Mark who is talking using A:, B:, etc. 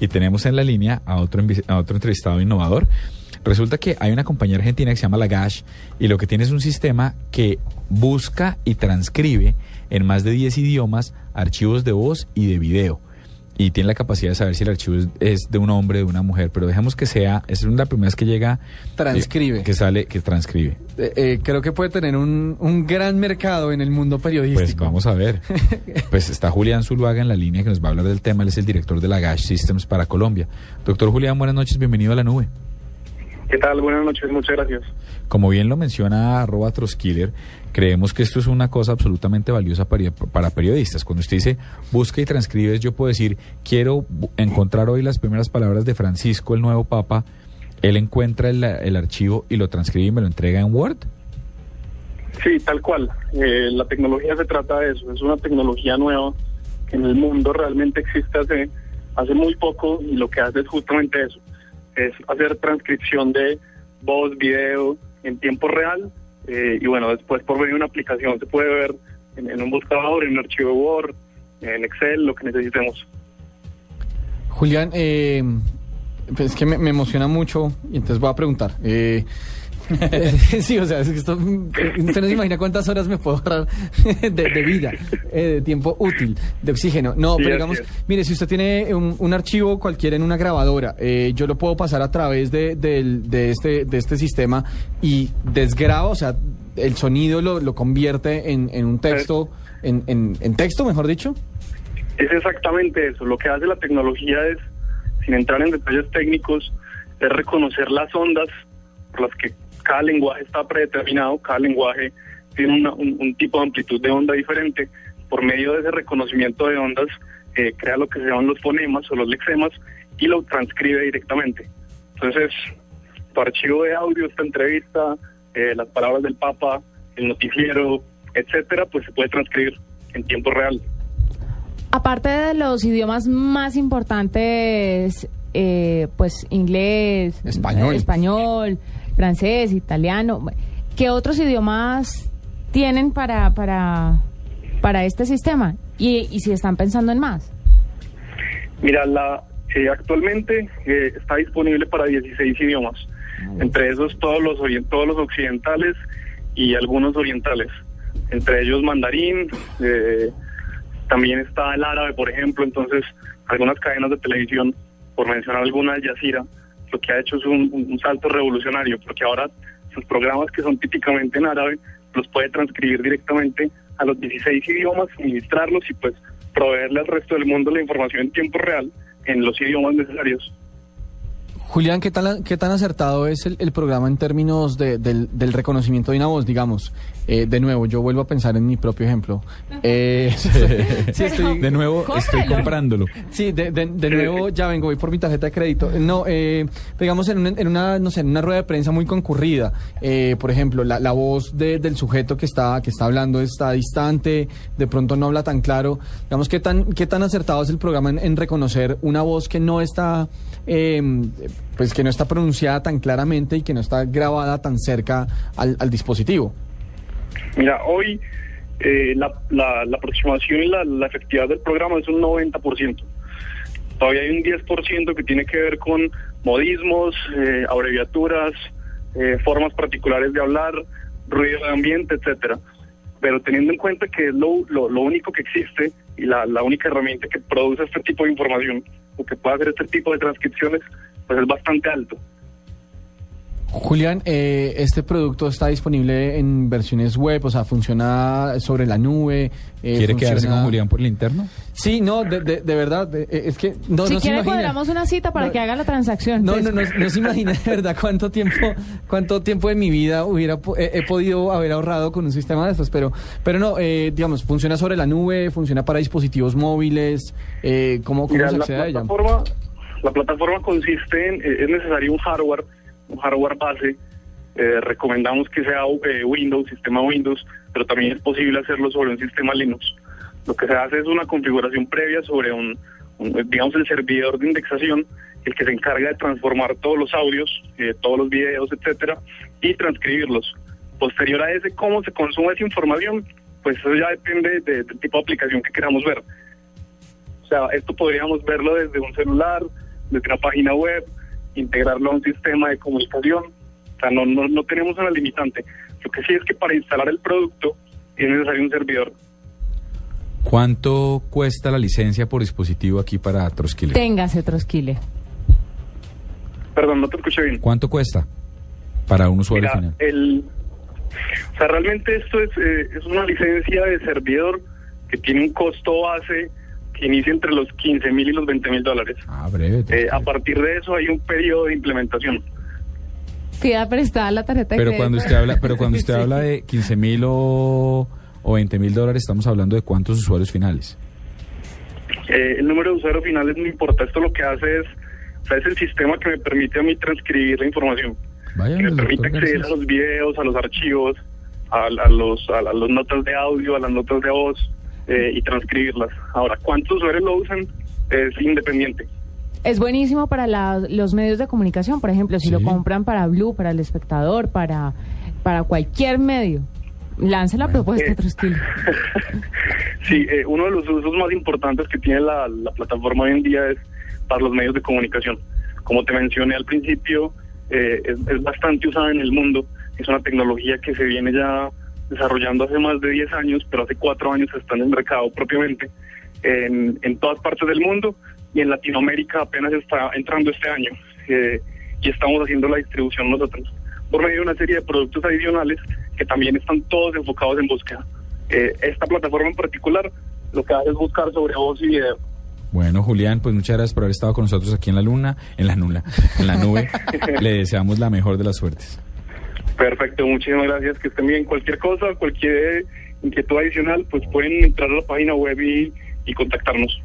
A: y tenemos en la línea a otro, a otro entrevistado innovador. Resulta que hay una compañía argentina que se llama Lagash y lo que tiene es un sistema que busca y transcribe en más de 10 idiomas archivos de voz y de video. Y tiene la capacidad de saber si el archivo es, es de un hombre, de una mujer, pero dejemos que sea, es la primera vez que llega...
B: Transcribe.
A: eh, que sale, que transcribe.
B: Eh, eh, creo que puede tener un, un gran mercado en el mundo
A: Pues
B: periodístico.
A: vamos a ver. Pues está Julián Zuluaga en la línea que nos va a hablar del tema. Él es el director de la Gash Systems para Colombia. Doctor Julián, buenas noches, bienvenido a la nube.
C: ¿Qué tal? Buenas noches, muchas gracias.
A: Como bien lo menciona arroba Troskiller, creemos que esto es una cosa absolutamente valiosa para, para periodistas. Cuando usted dice busca y transcribes, yo puedo decir, quiero encontrar hoy las primeras palabras de Francisco, el nuevo papa. Él encuentra el, el archivo y lo transcribe y me lo entrega en Word.
C: Sí, tal cual. Eh, la tecnología se trata de eso. Es una tecnología nueva que en el mundo realmente existe hace, hace muy poco y lo que hace es justamente eso. Es hacer transcripción de voz, video en tiempo real eh, y bueno, después por medio de una aplicación se puede ver en, un buscador, en un archivo Word, en Excel, lo que necesitemos.
B: Julián, eh, pues es que me, me emociona mucho y entonces voy a preguntar. Eh, sí, o sea, es que esto, eh, usted no se imagina cuántas horas me puedo ahorrar de, de vida, eh, de tiempo útil, de oxígeno. No,
C: Sí,
B: pero digamos, mire, si usted tiene un, un archivo cualquiera en una grabadora, eh, yo lo puedo pasar a través de, este, de este sistema y desgraba, o sea, el sonido lo, lo convierte en, en un texto, en, en, en texto, mejor dicho.
C: Es exactamente eso. Lo que hace la tecnología es, sin entrar en detalles técnicos, es reconocer las ondas por las que cada lenguaje está predeterminado, cada lenguaje tiene una- un, un tipo de amplitud de onda diferente. Por medio de ese reconocimiento de ondas, eh, crea lo que se llaman los fonemas o los lexemas y lo transcribe directamente. Entonces, tu archivo de audio, esta entrevista, eh, las palabras del Papa, el noticiero, etcétera, pues se puede transcribir en tiempo real.
D: Aparte de los idiomas más importantes, eh, pues inglés,
B: Español.
D: español, francés, italiano, ¿qué otros idiomas tienen para, para, para este sistema? Y, y si están pensando en más.
C: Mira, la, eh, actualmente eh, está disponible para 16 idiomas, entre esos todos los, todos los occidentales y algunos orientales, entre ellos mandarín, eh, también está el árabe, por ejemplo, entonces algunas cadenas de televisión, por mencionar alguna, Al Jazeera, lo que ha hecho es un, salto revolucionario, porque ahora sus programas que son típicamente en árabe los puede transcribir directamente a los 16 idiomas, suministrarlos y pues proveerle al resto del mundo la información en tiempo real en los idiomas necesarios.
B: Julián, ¿qué tan, qué tan acertado es el, el programa en términos de- del, del reconocimiento de una voz? Digamos, Eh, de nuevo, yo vuelvo a pensar en mi propio ejemplo. Eh, sí, estoy-
A: De nuevo, estoy comprándolo.
B: Sí, de, de- de nuevo ya vengo, voy por mi tarjeta de crédito. No, eh, digamos en una, en una, no sé, en una rueda de prensa muy concurrida, eh, por ejemplo, la, la voz de- del sujeto que está, que está hablando está distante, de pronto no habla tan claro. Digamos, ¿qué tan, qué tan acertado es el programa en, en reconocer una voz que no está, eh, pues que no está pronunciada tan claramente y que no está grabada tan cerca al, al dispositivo?
C: Mira, hoy eh, la, la, la aproximación y la, la efectividad del programa es un 90%. Todavía hay un 10% que tiene que ver con modismos, eh, abreviaturas, eh, formas particulares de hablar, ruido de ambiente, etcétera. Pero teniendo en cuenta que es lo, lo, lo único que existe y la, única herramienta que produce este tipo de información o que puede hacer este tipo de transcripciones, pues es bastante alto.
B: Julián, eh, este producto está disponible en versiones web, o sea, funciona sobre la nube. eh,
A: ¿Quiere quedarse
B: funciona-
A: con Julián por el interno?
B: Sí, no, de, de, de verdad, de- eh, es que no,
D: si
B: no se
D: quiere
B: imagina.
D: cuadramos una cita para
B: No,
D: que haga la transacción.
B: No, no, no, no se imagina de verdad cuánto tiempo, cuánto tiempo de mi vida hubiera he, podido haber ahorrado con un sistema de estos, pero, pero no, eh, digamos, funciona sobre la nube, funciona para dispositivos móviles, eh, ¿cómo, cómo
C: Mira,
B: se
C: la
B: accede a ella?
C: La plataforma consiste en, eh, es necesario un hardware, un hardware base. Eh, recomendamos que sea eh, Windows, sistema Windows, pero también es posible hacerlo sobre un sistema Linux. Lo que se hace es una configuración previa sobre un, un, digamos, el servidor de indexación, el que se encarga de transformar todos los audios, eh, todos los videos, etcétera, y transcribirlos. Posterior a ese, cómo se consume esa información, pues eso ya depende de- del tipo de aplicación que queramos ver. O sea, esto podríamos verlo desde un celular, desde una página web, integrarlo a un sistema de comunicación. O sea, no, no, no tenemos una limitante. Lo que sí es que para instalar el producto es necesario un servidor.
A: ¿Cuánto cuesta la licencia por dispositivo aquí para Trosquile?
D: Téngase, Trosquile.
C: Perdón, no te escuché bien.
A: ¿Cuánto cuesta para un usuario
C: Mira,
A: final?
C: el, o sea, realmente esto es, eh, es una licencia de servidor que tiene un costo base que inicia entre los 15 mil y los 20 mil dólares.
A: Ah, breve.
C: Eh, a partir de eso hay un periodo de implementación.
D: Pida prestada la tarjeta de
A: Pero
D: crédito.
A: cuando usted habla, pero cuando usted
D: Sí.
A: habla de 15 mil o, o 20 mil dólares, estamos hablando de cuántos usuarios finales.
C: Eh, el número de usuarios finales no importa. Esto lo que hace es, o sea, es el sistema que me permite a mí transcribir la información.
A: Vaya,
C: que me permite acceder
A: Garcés.
C: a los videos, a los archivos, a, a los, a, las notas de audio, a las notas de voz eh, y transcribirlas. Ahora, ¿cuántos usuarios lo usan? Es independiente.
D: Es buenísimo para la- los medios de comunicación, por ejemplo, si
A: Sí.
D: lo compran para Blue, para el espectador, para, para cualquier medio. Lance la propuesta,
C: Eh.
D: Trosquile.
C: Sí, eh, uno de los usos más importantes que tiene la, la plataforma hoy en día es para los medios de comunicación. Como te mencioné al principio, eh, es, es bastante usada en el mundo. Es una tecnología que se viene ya desarrollando hace más de 10 años, pero hace 4 años está en el mercado propiamente en, en todas partes del mundo y en Latinoamérica apenas está entrando este año. eh, y estamos haciendo la distribución nosotros por medio de una serie de productos adicionales que también están todos enfocados en búsqueda. Eh, esta plataforma en particular lo que hace es buscar sobre voz y video.
A: Bueno, Julián, pues muchas gracias por haber estado con nosotros aquí en la luna, en la nula, en la nube. Le deseamos la mejor de las suertes.
C: Perfecto, muchísimas gracias, que estén bien. Cualquier cosa, cualquier inquietud adicional, pues pueden entrar a la página web y, contactarnos.